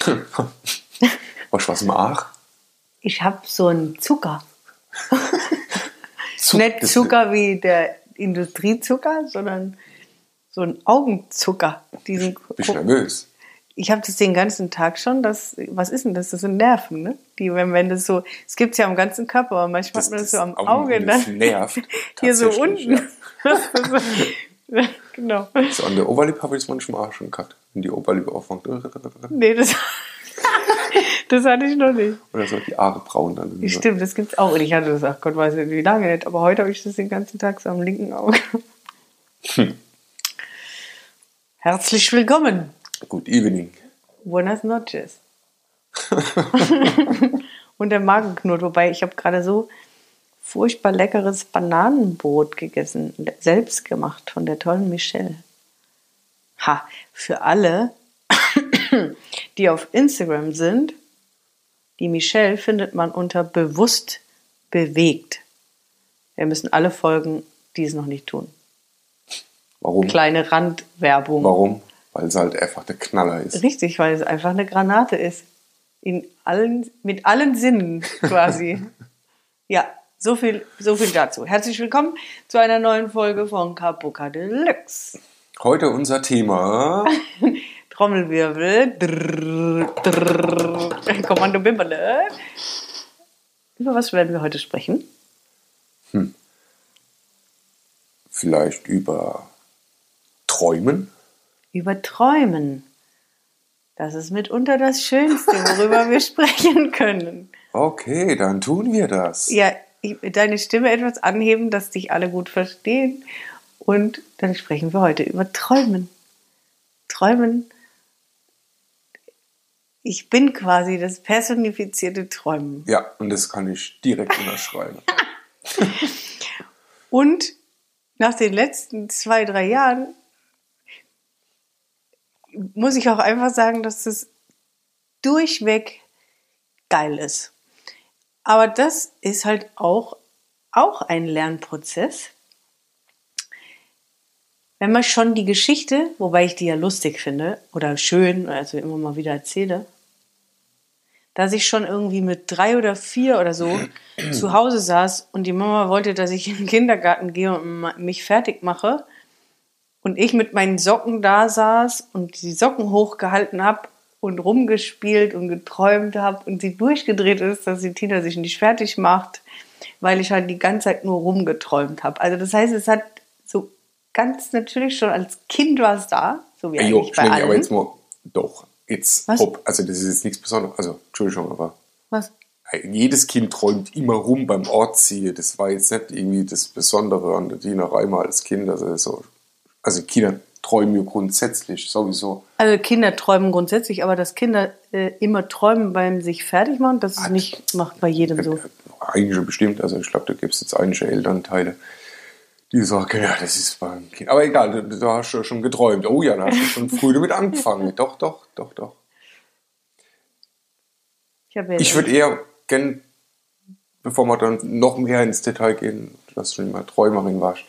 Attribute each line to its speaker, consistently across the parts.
Speaker 1: Was was im Ach?
Speaker 2: Ich habe so einen Zucker.
Speaker 1: Zuck-
Speaker 2: Nicht
Speaker 1: das-
Speaker 2: Zucker wie der Industriezucker, sondern so ein Augenzucker. Diesen
Speaker 1: Bist du nervös?
Speaker 2: ich habe das den ganzen Tag schon. Das, was ist denn das? Das sind Nerven, ne? Die, wenn, wenn das so, es gibt's ja am ganzen Körper, aber manchmal hat man das so am Auge.
Speaker 1: das
Speaker 2: Dann,
Speaker 1: nervt.
Speaker 2: hier so unten.
Speaker 1: Ja.
Speaker 2: genau.
Speaker 1: So an der Oberlippe habe ich es manchmal auch schon gehabt. Wenn die Oberlippe aufmacht. Oder
Speaker 2: Nee, das, das hatte ich noch nicht.
Speaker 1: so die Haare braun dann.
Speaker 2: Stimmt, das gibt's auch. Und ich hatte das, ach Gott, weiß nicht, wie lange nicht. Aber heute habe ich das den ganzen Tag so am linken Auge.
Speaker 1: Hm.
Speaker 2: Herzlich willkommen.
Speaker 1: Good evening.
Speaker 2: Buenas noches. Und der Magen knurrt, wobei ich habe gerade so furchtbar leckeres Bananenbrot gegessen, selbst gemacht von der tollen Michelle. Ha, für alle, die auf Instagram sind, die Michelle findet man unter bewusst bewegt. Wir müssen alle folgen, die es noch nicht tun.
Speaker 1: Warum?
Speaker 2: Kleine Randwerbung.
Speaker 1: Warum? Weil es halt einfach der Knaller ist.
Speaker 2: Richtig, weil es einfach eine Granate ist. In allen, mit allen Sinnen quasi. ja, so viel, so viel dazu. Herzlich willkommen zu einer neuen Folge von Kapuka Deluxe.
Speaker 1: Heute unser Thema.
Speaker 2: Trommelwirbel. Drrr, drrr, Kommando Bimberle. Über was werden wir heute sprechen?
Speaker 1: Vielleicht über Träumen.
Speaker 2: Über Träumen. Das ist mitunter das Schönste, worüber wir sprechen können.
Speaker 1: Okay, dann tun wir das.
Speaker 2: Ja, deine Stimme etwas anheben, dass dich alle gut verstehen. Und dann sprechen wir heute über Träumen. Träumen. Ich bin quasi das personifizierte Träumen.
Speaker 1: Ja, und das kann ich direkt unterschreiben.
Speaker 2: Und nach den letzten zwei, drei Jahren muss ich auch einfach sagen, dass es durchweg geil ist. Aber das ist halt auch, auch ein Lernprozess. Wenn man schon die Geschichte, wobei ich die ja lustig finde oder schön, also immer mal wieder erzähle, dass ich schon irgendwie mit drei oder vier oder so zu Hause saß und die Mama wollte, dass ich in den Kindergarten gehe und mich fertig mache und ich mit meinen Socken da saß und die Socken hochgehalten habe und rumgespielt und geträumt habe und sie durchgedreht ist, dass die Tina sich nicht fertig macht, weil ich halt die ganze Zeit nur rumgeträumt habe. Also das heißt, es hat ganz natürlich schon als Kind war es da, so wie
Speaker 1: Ey, jo,
Speaker 2: eigentlich bei allen.
Speaker 1: aber jetzt mal, doch, jetzt,
Speaker 2: Was?
Speaker 1: hopp, also das ist jetzt nichts Besonderes, also, Entschuldigung, aber
Speaker 2: Was?
Speaker 1: jedes Kind träumt immer rum beim Ortziehen. Das war jetzt nicht irgendwie das Besondere an der Dina Reimer als Kind, also so, also Kinder träumen ja grundsätzlich sowieso.
Speaker 2: Also Kinder träumen grundsätzlich, aber dass Kinder äh, immer träumen beim sich fertig machen, das ist nicht macht bei jedem so.
Speaker 1: Eigentlich schon bestimmt, also ich glaube, da gibt es jetzt einige Elternteile, die sagen, ja, das ist beim Kind. Aber egal, du, du hast schon geträumt. Oh ja, da hast du schon früh damit angefangen. Doch, doch, doch, doch.
Speaker 2: Ich,
Speaker 1: Ich würde eher gern, bevor wir dann noch mehr ins Detail gehen, dass du immer Träumerin warst,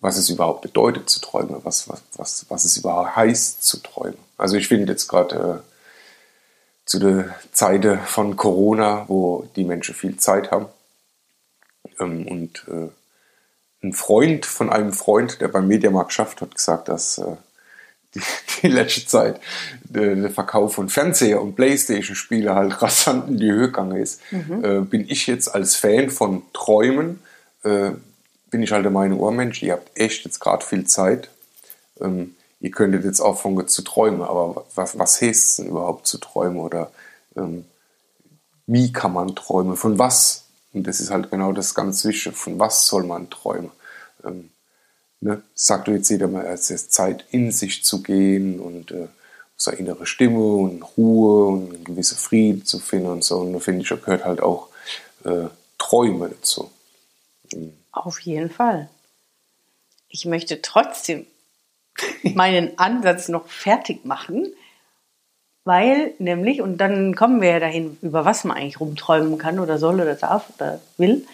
Speaker 1: was es überhaupt bedeutet zu träumen, was, was, was, was es überhaupt heißt zu träumen. Also ich finde jetzt gerade äh, zu der Zeit von Corona, wo die Menschen viel Zeit haben ähm, und äh, ein Freund von einem Freund, der beim Mediamarkt schafft, hat gesagt, dass äh, die, die letzte Zeit der, der Verkauf von Fernseher und Playstation-Spiele halt rasant in die Höhe gegangen ist, äh, bin ich jetzt als Fan von Träumen, äh, bin ich halt der Meinung, oh Mensch, ihr habt echt jetzt gerade viel Zeit. Ähm, ihr könntet jetzt auffangen zu träumen, aber was, was heißt es denn überhaupt zu träumen oder ähm, wie kann man träumen, von was? Und das ist halt genau das ganz Wichtige, von was soll man träumen? Ähm, ne? Sagt jetzt jeder mal, es ist Zeit, in sich zu gehen und äh, seine innere Stimme und Ruhe und einen gewissen Frieden zu finden und so. Und da finde ich, da gehört halt auch äh, Träume dazu.
Speaker 2: Auf jeden Fall. Ich möchte trotzdem meinen Ansatz noch fertig machen, weil nämlich, und dann kommen wir ja dahin, über was man eigentlich rumträumen kann oder soll oder darf oder will,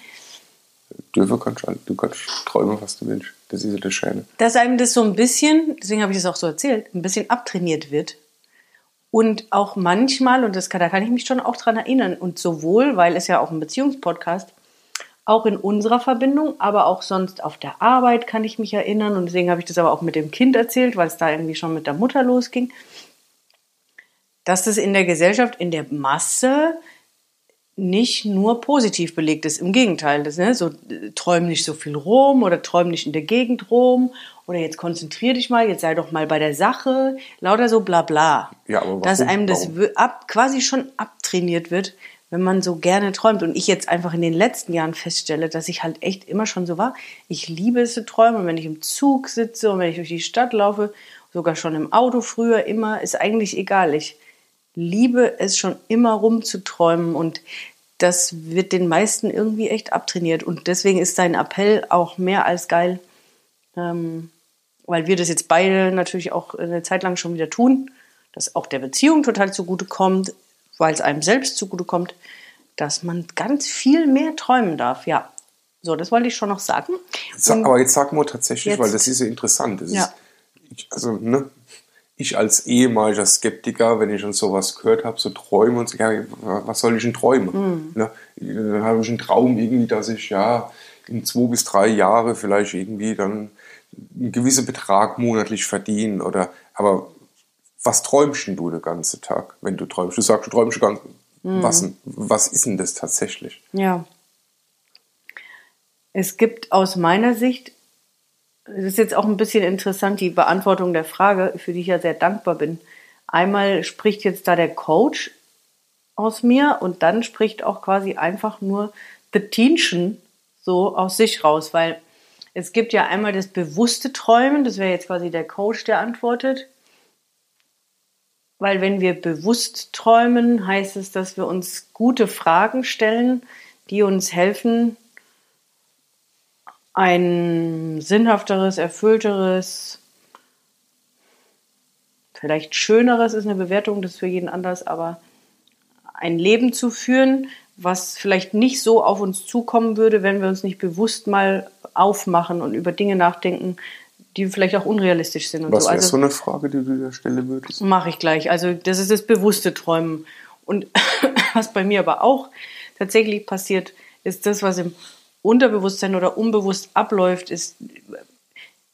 Speaker 1: Dürfe kannst du, du kannst träumen, was du willst. Das ist ja das Schöne.
Speaker 2: dass einem das so ein bisschen, deswegen habe ich das auch so erzählt, ein bisschen abtrainiert wird. Und auch manchmal, und das kann, da kann ich mich schon auch dran erinnern, und sowohl, weil es ja auch ein Beziehungspodcast, auch in unserer Verbindung, aber auch sonst auf der Arbeit kann ich mich erinnern. Und deswegen habe ich das aber auch mit dem Kind erzählt, weil es da irgendwie schon mit der Mutter losging, dass das in der Gesellschaft, in der Masse nicht nur positiv belegt ist. Im Gegenteil, das, ne, so träum nicht so viel rum oder träum nicht in der Gegend rum oder jetzt konzentrier dich mal, jetzt sei doch mal bei der Sache, lauter so bla bla.
Speaker 1: Ja, aber warum?
Speaker 2: Dass einem das ab, quasi schon abtrainiert wird, wenn man so gerne träumt. Und ich jetzt einfach in den letzten Jahren feststelle, dass ich halt echt immer schon so war. Ich liebe es zu träumen wenn ich im Zug sitze und wenn ich durch die Stadt laufe, sogar schon im Auto früher immer, ist eigentlich egal. Ich liebe es schon immer rumzuträumen und das wird den meisten irgendwie echt abtrainiert. Und deswegen ist dein Appell auch mehr als geil, ähm, weil wir das jetzt beide natürlich auch eine Zeit lang schon wieder tun, dass auch der Beziehung total zugutekommt, weil es einem selbst zugutekommt, dass man ganz viel mehr träumen darf. Ja, so, das wollte ich schon noch sagen.
Speaker 1: Sa-
Speaker 2: Und-
Speaker 1: aber jetzt sag mal tatsächlich,
Speaker 2: Jetzt-
Speaker 1: weil das ist ja interessant. Das
Speaker 2: Ja.
Speaker 1: ist, also, ne, ich als ehemaliger Skeptiker, wenn ich schon sowas gehört habe, so Träume und so, ja, was soll ich denn träumen?
Speaker 2: Hm.
Speaker 1: Ne? Dann habe ich einen Traum irgendwie, dass ich ja in zwei bis drei Jahre vielleicht irgendwie dann einen gewissen Betrag monatlich verdiene oder, aber was träumst denn du den ganzen Tag, wenn du träumst? Du sagst, du träumst ganz,
Speaker 2: Hm.
Speaker 1: was, denn- was ist denn das tatsächlich?
Speaker 2: Ja. Es gibt aus meiner Sicht, es ist jetzt auch ein bisschen interessant, die Beantwortung der Frage, für die ich ja sehr dankbar bin. Einmal spricht jetzt da der Coach aus mir und dann spricht auch quasi einfach nur the Teenchen so aus sich raus, weil es gibt ja einmal das bewusste Träumen, das wäre jetzt quasi der Coach, der antwortet. Weil wenn wir bewusst träumen, heißt es, dass wir uns gute Fragen stellen, die uns helfen, ein sinnhafteres, erfüllteres, vielleicht schöneres ist eine Bewertung, das ist für jeden anders, aber ein Leben zu führen, was vielleicht nicht so auf uns zukommen würde, wenn wir uns nicht bewusst mal aufmachen und über Dinge nachdenken, die vielleicht auch unrealistisch sind. Und
Speaker 1: Was
Speaker 2: so.
Speaker 1: wäre
Speaker 2: Also,
Speaker 1: so eine Frage, die du dir stellen würdest?
Speaker 2: Mache ich gleich. Also das ist das bewusste Träumen. Und was bei mir aber auch tatsächlich passiert, ist das, was im Unterbewusstsein oder unbewusst abläuft, ist,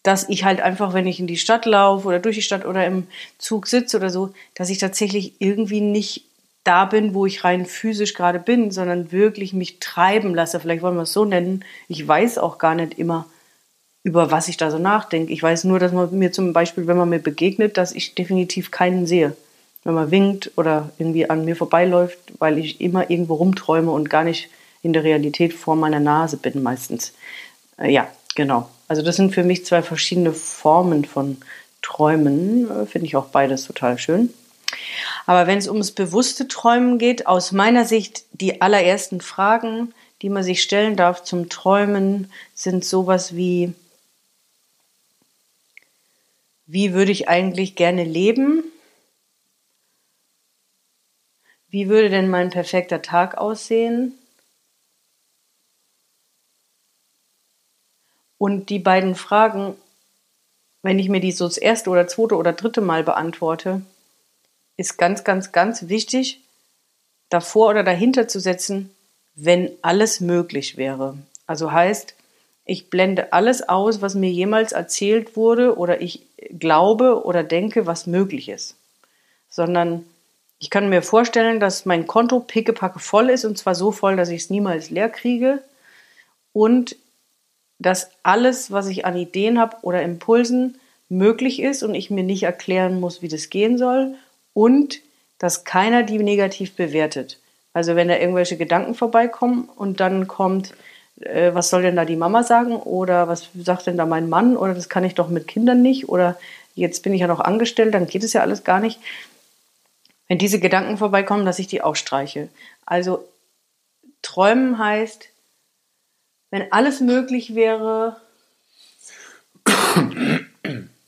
Speaker 2: dass ich halt einfach, wenn ich in die Stadt laufe oder durch die Stadt oder im Zug sitze oder so, dass ich tatsächlich irgendwie nicht da bin, wo ich rein physisch gerade bin, sondern wirklich mich treiben lasse. Vielleicht wollen wir es so nennen. Ich weiß auch gar nicht immer, über was ich da so nachdenke. Ich weiß nur, dass man mir zum Beispiel, wenn man mir begegnet, dass ich definitiv keinen sehe. Wenn man winkt oder irgendwie an mir vorbeiläuft, weil ich immer irgendwo rumträume und gar nicht in der Realität vor meiner Nase bin meistens. Äh, ja, genau. Also das sind für mich zwei verschiedene Formen von Träumen. Äh, Finde ich auch beides total schön. Aber wenn es ums bewusste Träumen geht, aus meiner Sicht die allerersten Fragen, die man sich stellen darf zum Träumen, sind sowas wie, wie würde ich eigentlich gerne leben? Wie würde denn mein perfekter Tag aussehen? Und die beiden Fragen, wenn ich mir die so das erste oder zweite oder dritte Mal beantworte, ist ganz, ganz, ganz wichtig, davor oder dahinter zu setzen, wenn alles möglich wäre. Also heißt, ich blende alles aus, was mir jemals erzählt wurde oder ich glaube oder denke, was möglich ist. Sondern ich kann mir vorstellen, dass mein Konto pickepacke voll ist und zwar so voll, dass ich es niemals leer kriege und dass alles, was ich an Ideen habe oder Impulsen, möglich ist und ich mir nicht erklären muss, wie das gehen soll und dass keiner die negativ bewertet. Also wenn da irgendwelche Gedanken vorbeikommen und dann kommt, äh, was soll denn da die Mama sagen oder was sagt denn da mein Mann oder das kann ich doch mit Kindern nicht oder jetzt bin ich ja noch angestellt, dann geht es ja alles gar nicht. Wenn diese Gedanken vorbeikommen, dass ich die auch streiche. Also träumen heißt, wenn alles möglich wäre,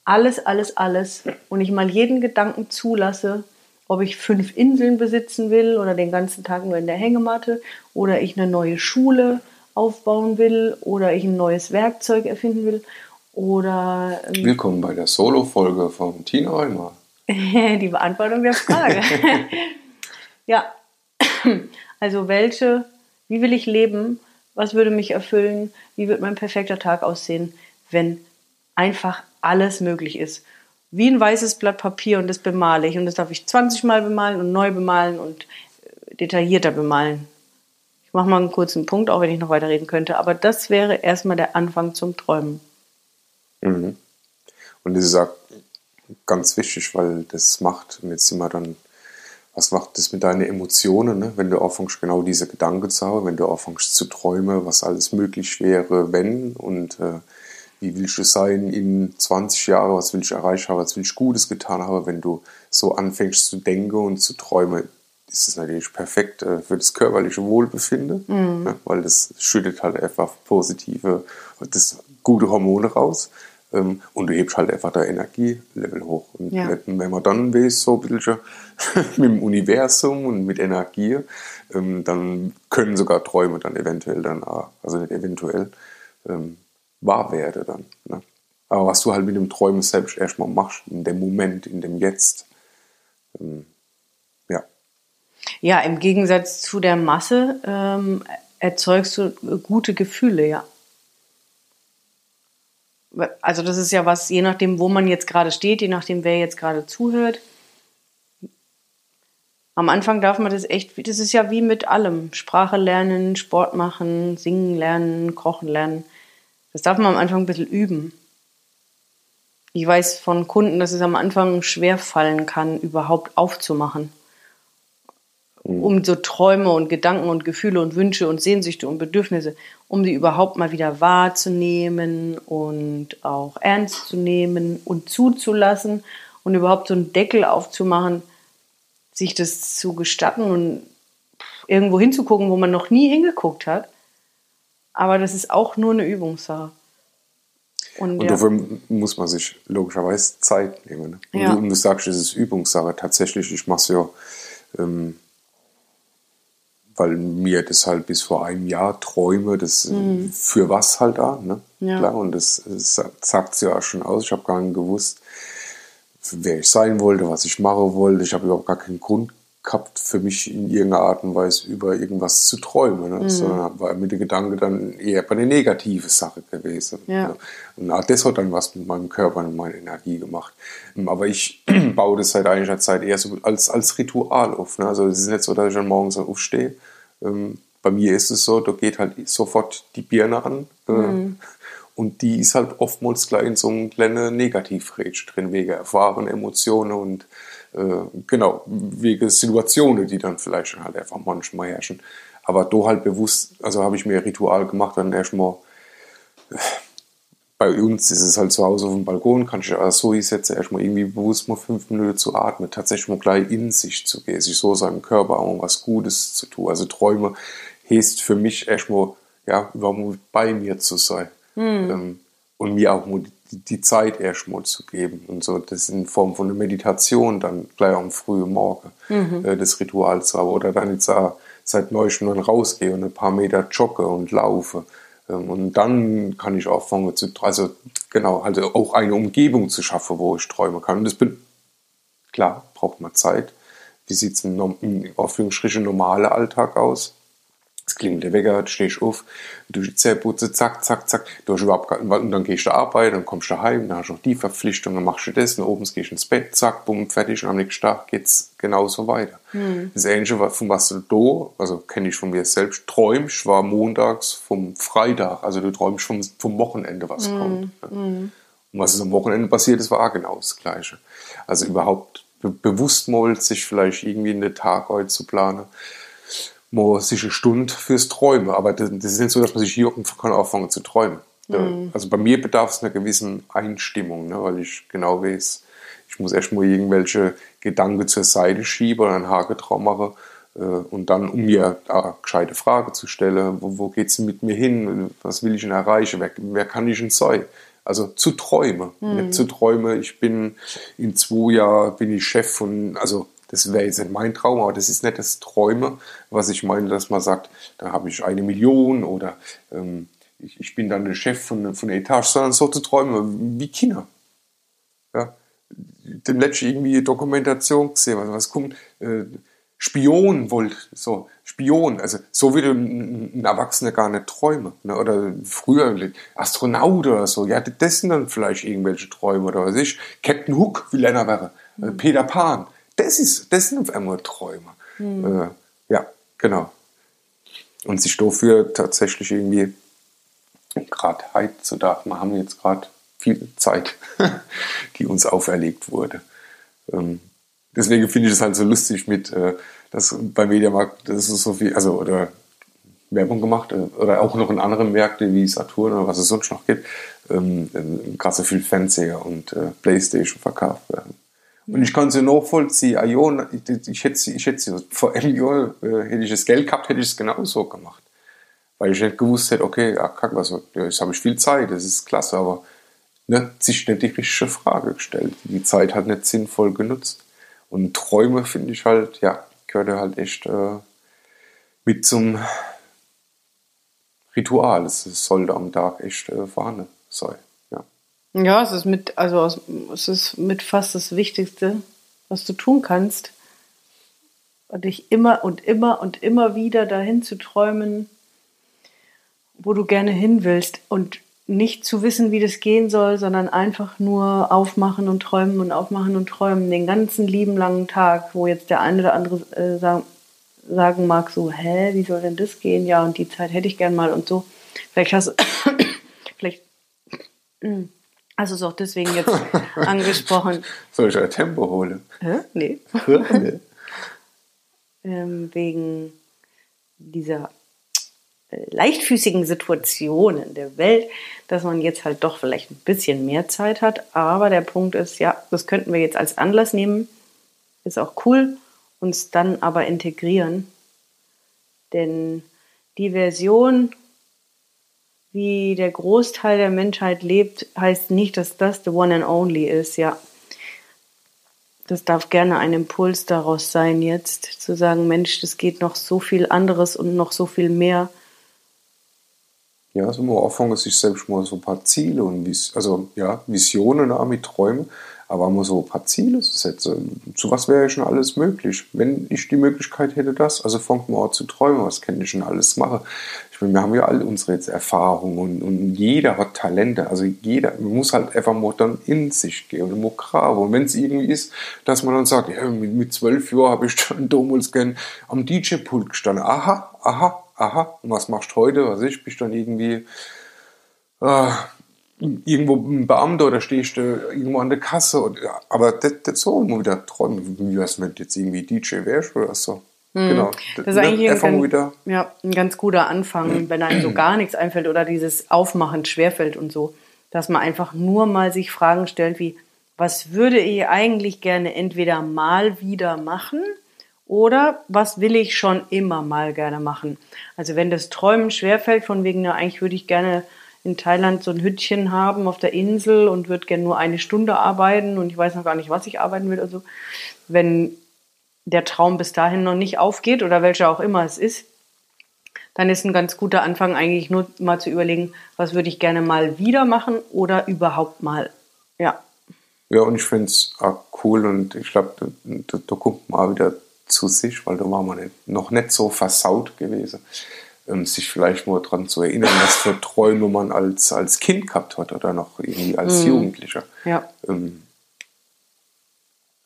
Speaker 2: alles, alles, alles und ich mal jeden Gedanken zulasse, ob ich fünf Inseln besitzen will oder den ganzen Tag nur in der Hängematte oder ich eine neue Schule aufbauen will oder ich ein neues Werkzeug erfinden will oder ähm,
Speaker 1: Willkommen bei der Solo-Folge von Tina Reumer.
Speaker 2: Die Beantwortung der Frage. ja, also welche, wie will ich leben? Was würde mich erfüllen? Wie wird mein perfekter Tag aussehen, wenn einfach alles möglich ist? Wie ein weißes Blatt Papier und das bemale ich. Und das darf ich 20 Mal bemalen und neu bemalen und äh, detaillierter bemalen. Ich mache mal einen kurzen Punkt, auch wenn ich noch weiterreden könnte. Aber das wäre erstmal der Anfang zum Träumen.
Speaker 1: Mhm. Und das ist auch ganz wichtig, weil das macht, und jetzt sind wir dann, was macht das mit deinen Emotionen, ne? wenn du anfängst, genau diese Gedanken zu haben, wenn du anfängst zu träumen, was alles möglich wäre, wenn und äh, wie willst du sein in 20 Jahren, was willst du erreicht haben, was willst du Gutes getan haben, wenn du so anfängst zu denken und zu träumen, ist es natürlich perfekt äh, für das körperliche Wohlbefinden, mhm. ne, weil das schüttet halt einfach positive, das gute Hormone raus. Ähm, und du hebst halt einfach dein Energielevel hoch. Und ja. wenn man dann weiß, so ein bisschen mit dem Universum und mit Energie, ähm, dann können sogar Träume dann eventuell dann, also nicht eventuell, ähm, wahr werden dann. Ne? Aber was du halt mit dem Träumen selbst erstmal machst, in dem Moment, in dem Jetzt, ja.
Speaker 2: Ja, im Gegensatz zu der Masse ähm, erzeugst du gute Gefühle, ja also das ist ja was, je nachdem, wo man jetzt gerade steht, je nachdem, wer jetzt gerade zuhört. Am Anfang darf man das echt, das ist ja wie mit allem. Sprache lernen, Sport machen, singen lernen, kochen lernen. Das darf man am Anfang ein bisschen üben. Ich weiß von Kunden, dass es am Anfang schwer fallen kann, überhaupt aufzumachen. Mhm. Um so Träume und Gedanken und Gefühle und Wünsche und Sehnsüchte und Bedürfnisse um sie überhaupt mal wieder wahrzunehmen und auch ernst zu nehmen und zuzulassen und überhaupt so einen Deckel aufzumachen, sich das zu gestatten und irgendwo hinzugucken, wo man noch nie hingeguckt hat. Aber das ist auch nur eine Übungssache.
Speaker 1: Und, und ja. dafür muss man sich logischerweise Zeit nehmen. Ne? Und, ja. du, und, du, sagst, es ist Übungssache. Tatsächlich, ich mache es ja ähm, weil mir das halt bis vor einem Jahr träume, das mhm. für was halt da, ne? Ja. Klar, und das, das sagt es ja schon aus. Ich habe gar nicht gewusst, wer ich sein wollte, was ich machen wollte. Ich habe überhaupt gar keinen Grund gehabt, für mich in irgendeiner Art und Weise über irgendwas zu träumen. Ne? Mhm. Sondern war mir der Gedanke dann eher bei eine negative Sache gewesen. Ja. Ne? Und das hat dann was mit meinem Körper und meiner Energie gemacht. Aber ich baue das seit einiger Zeit eher so als, als Ritual auf. Ne? Also es ist nicht so, dass ich dann morgens aufstehe ähm, bei mir ist es so, da geht halt sofort die Birne an. Äh, mhm. Und die ist halt oftmals gleich in so einem kleinen Negativrätsch drin, wegen erfahrenen Emotionen und äh, genau, wegen Situationen, die dann vielleicht halt einfach manchmal herrschen. Aber da halt bewusst, also habe ich mir ein Ritual gemacht, dann erstmal bei uns ist es halt zu Hause auf dem Balkon, kann ich also so hinsetzen, erstmal irgendwie bewusst mal fünf Minuten zu atmen, tatsächlich mal gleich in sich zu gehen, sich so seinem Körper auch was Gutes zu tun. Also Träume heißt für mich erstmal, ja, überhaupt bei mir zu sein. Mhm. Ähm, und mir auch mal die, die Zeit erstmal zu geben. Und so, das in Form von einer Meditation dann gleich am frühen Morgen, mhm. äh, das Ritual zu haben. Oder dann jetzt auch seit neuestem dann rausgehe und ein paar Meter jogge und laufe und dann kann ich anfangen zu, also genau, halt auch eine Umgebung zu schaffen, wo ich träumen kann. Und das bin, klar, braucht man Zeit. Wie sieht es im, im Anführungsstrichen normale Alltag aus? Es klingt der Wecker, du stehst auf, du die Zähne putze, zack, zack, zack, du hast überhaupt und dann gehst du Arbeit, dann kommst du heim, dann hast du noch die Verpflichtung, dann machst du das, und oben gehst du ins Bett, zack, bumm, fertig, und am nächsten Tag geht's genauso weiter. Mhm. Das Ähnliche, von was du da, also kenne ich von mir selbst, träumst, war montags vom Freitag, also du träumst vom, vom Wochenende, was mhm. kommt. Mhm. Und was ist am Wochenende passiert ist, war auch genau das Gleiche. Also überhaupt be bewusst mal sich vielleicht irgendwie in den Tag heute zu planen man sich eine Stunde fürs Träumen. Aber das, das, ist nicht so, dass man sich hier kann anfangen zu träumen. Mhm. Also bei mir bedarf es einer gewissen Einstimmung, ne, weil ich genau weiß, ich muss erstmal irgendwelche Gedanken zur Seite schieben oder einen Haken drauf machen äh, und dann, um mir eine gescheite Frage zu stellen, wo, wo geht es mit mir hin, was will ich denn erreichen, wer, wer kann ich denn sein? Also zu träumen, mhm. nicht zu träumen, ich bin in zwei Jahren bin ich Chef von, also das wäre jetzt nicht mein Traum, aber das ist nicht das Träume, was ich meine, dass man sagt, da habe ich eine Million oder ähm, ich, ich, bin dann der Chef von, von der Etage, sondern so zu träumen wie Kinder. Ja? dem letzten irgendwie Dokumentation gesehen, was, was kommt, äh, Spion wollte, so, Spion, also so würde ein, Erwachsener gar nicht träumen. Ne? Oder früher Astronaut oder so, ja, das sind dann vielleicht irgendwelche Träume oder was ich. Captain Hook will einer werden, mhm. Peter Pan, das ist, das sind auf einmal Träume. Mhm. Äh, ja, genau. Und sich dafür tatsächlich irgendwie gerade heutzutage, wir haben jetzt gerade viel Zeit, die uns auferlegt wurde. Ähm, deswegen finde ich es halt so lustig mit, äh, dass bei Mediamarkt, das ist so viel, also, oder Werbung gemacht, äh, oder auch noch in anderen Märkten wie Saturn oder was es sonst noch gibt, ähm, äh, gerade so viel Fernseher und äh, Playstation verkauft werden. Und ich kann sie nachvollziehen, ah, jo, ich, hätte, ich hätte vor einem Jahr, äh, hätte ich das Geld gehabt, hätte ich es genauso gemacht. Weil ich nicht gewusst hätte, okay, ja, kack, was, ja, jetzt habe ich viel Zeit, das ist klasse, aber ne, sich nicht die richtige Frage gestellt. Die Zeit hat nicht sinnvoll genutzt. Und Träume finde ich halt, ja, gehört halt echt äh, mit zum Ritual. Es sollte am Tag echt äh, vorhanden sein. Ja.
Speaker 2: es ist mit, also es ist mit fast das Wichtigste, was du tun kannst. Dich immer und immer und immer wieder dahin zu träumen, wo du gerne hin willst. Und nicht zu wissen, wie das gehen soll, sondern einfach nur aufmachen und träumen und aufmachen und träumen den ganzen lieben langen Tag, wo jetzt der eine oder andere äh, sagen, sagen mag, so, hä, wie soll denn das gehen? Ja, und die Zeit hätte ich gern mal und so. Vielleicht hast du, vielleicht du es auch deswegen jetzt angesprochen.
Speaker 1: Soll ich ein Tempo holen?
Speaker 2: Hä? Nee. ähm, wegen dieser leichtfüßigen Situationen der Welt, dass man jetzt halt doch vielleicht ein bisschen mehr Zeit hat. Aber der Punkt ist, ja, das könnten wir jetzt als Anlass nehmen. Ist auch cool, uns dann aber integrieren. Denn die Version, wie der Großteil der Menschheit lebt, heißt nicht, dass das the one and only ist, ja. Das darf gerne ein Impuls daraus sein, jetzt zu sagen, Mensch, das geht noch so viel anderes und noch so viel mehr
Speaker 1: ja, also man anfangen, sich selbst mal so ein paar Ziele und also ja, Visionen auch mit Träumen, aber mal so ein paar Ziele zu setzen. Zu was wäre schon alles möglich, wenn ich die Möglichkeit hätte, das. Also fangt mal zu träumen, was kann ich schon alles machen. Ich meine, wir haben ja alle unsere jetzt Erfahrungen und, und jeder hat Talente. Also jeder, muss halt einfach mal dann in sich gehen und mal graben. Und wenn es irgendwie ist, dass man dann sagt, ja, mit zwölf Jahren habe ich schon damals gern am DJ-Pult gestanden. Aha, aha, aha, und was machst du heute? Was ich, bist dann irgendwie äh, irgendwo ein Beamter oder stehst du irgendwo an der Kasse. Und, ja, aber das, das so immer wieder träumen, wie was wenn du jetzt irgendwie DJ wärst oder so.
Speaker 2: Mhm. Genau. Das ist eigentlich ein, ganz, wieder. Ja, ein ganz guter Anfang, wenn einem so gar nichts einfällt oder dieses Aufmachen schwerfällt und so, dass man einfach nur mal sich Fragen stellt wie, was würde ich eigentlich gerne entweder mal wieder machen oder was will ich schon immer mal gerne machen? Also wenn das Träumen schwerfällt, von wegen, na, eigentlich würde ich gerne in Thailand so ein Hütchen haben auf der Insel und würde gerne nur eine Stunde arbeiten und ich weiß noch gar nicht, was ich arbeiten will. Also wenn der Traum bis dahin noch nicht aufgeht oder welcher auch immer es ist, dann ist ein ganz guter Anfang eigentlich nur mal zu überlegen, was würde ich gerne mal wieder machen oder überhaupt mal. Ja.
Speaker 1: Ja, und ich finde es auch cool und ich glaube, da, da, da kommt man auch wieder zu sich, weil da war man nicht, noch nicht so versaut gewesen, sich vielleicht mal daran zu erinnern, was für Träume man als, als Kind gehabt hat oder noch irgendwie als mhm. Jugendlicher.
Speaker 2: Ja.
Speaker 1: Ähm,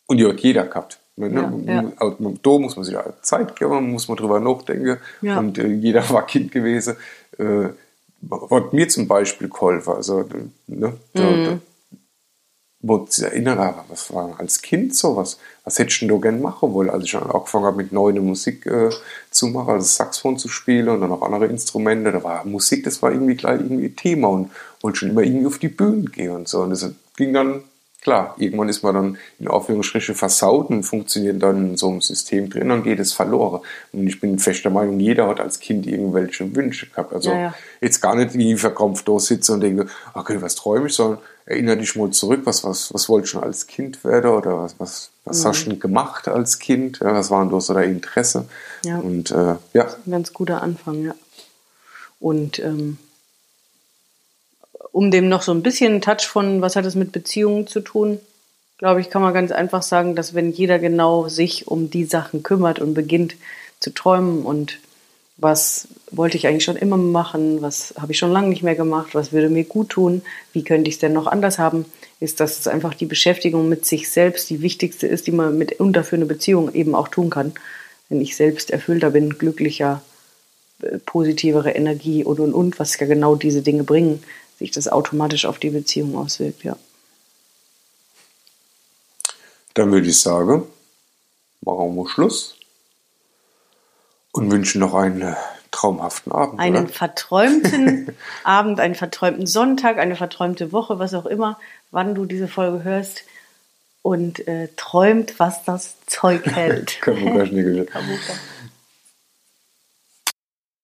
Speaker 1: und die hat jeder gehabt. Ne? Ja, ja. Da muss man sich Zeit geben, muss man drüber nachdenken. Ja. Und äh, jeder war Kind gewesen. Äh, hat mir zum Beispiel geholfen. Also, ne, da, mhm. da, wo sich erinnern, was war als Kind so, was, hättest du gerne machen wollen, als ich angefangen habe mit neuer Musik äh, zu machen, also Saxophon zu spielen und dann noch andere Instrumente, da war Musik, das war irgendwie gleich irgendwie Thema und wollte schon immer irgendwie auf die Bühne gehen und so. Und das ging dann, klar, irgendwann ist man dann in Aufführungsstriche versaut und funktioniert dann in so einem System drin, dann geht es verloren und ich bin fester Meinung, jeder hat als Kind irgendwelche Wünsche gehabt, also ja, ja. jetzt gar nicht wie verkrampft da sitze und denke, okay, was träume ich, sondern erinnere dich mal zurück, was, was, was wolltest du schon als Kind werden oder was, was, was mhm. hast du gemacht als Kind? Ja, was waren da so deine Interesse?
Speaker 2: Ja.
Speaker 1: Und äh, ja.
Speaker 2: ein ganz guter Anfang, ja. Und ähm, um dem noch so ein bisschen Touch von, was hat es mit Beziehungen zu tun, glaube ich, kann man ganz einfach sagen, dass wenn jeder genau sich um die Sachen kümmert und beginnt zu träumen und was wollte ich eigentlich schon immer machen, was habe ich schon lange nicht mehr gemacht, was würde mir gut tun, wie könnte ich es denn noch anders haben, ist, dass es einfach die Beschäftigung mit sich selbst die wichtigste ist, die man mitunter für eine Beziehung eben auch tun kann. Wenn ich selbst erfüllter bin, glücklicher, äh, positivere Energie und und und, was ja genau diese Dinge bringen, sich das automatisch auf die Beziehung auswirkt, ja.
Speaker 1: Dann würde ich sagen, machen wir Schluss und wünschen noch einen äh, traumhaften Abend.
Speaker 2: Einen
Speaker 1: oder?
Speaker 2: verträumten Abend, einen verträumten Sonntag, eine verträumte Woche, was auch immer, wann du diese Folge hörst und äh, träumt, was das Zeug hält.
Speaker 1: Kamuka, Schnickel.
Speaker 2: Kamuka.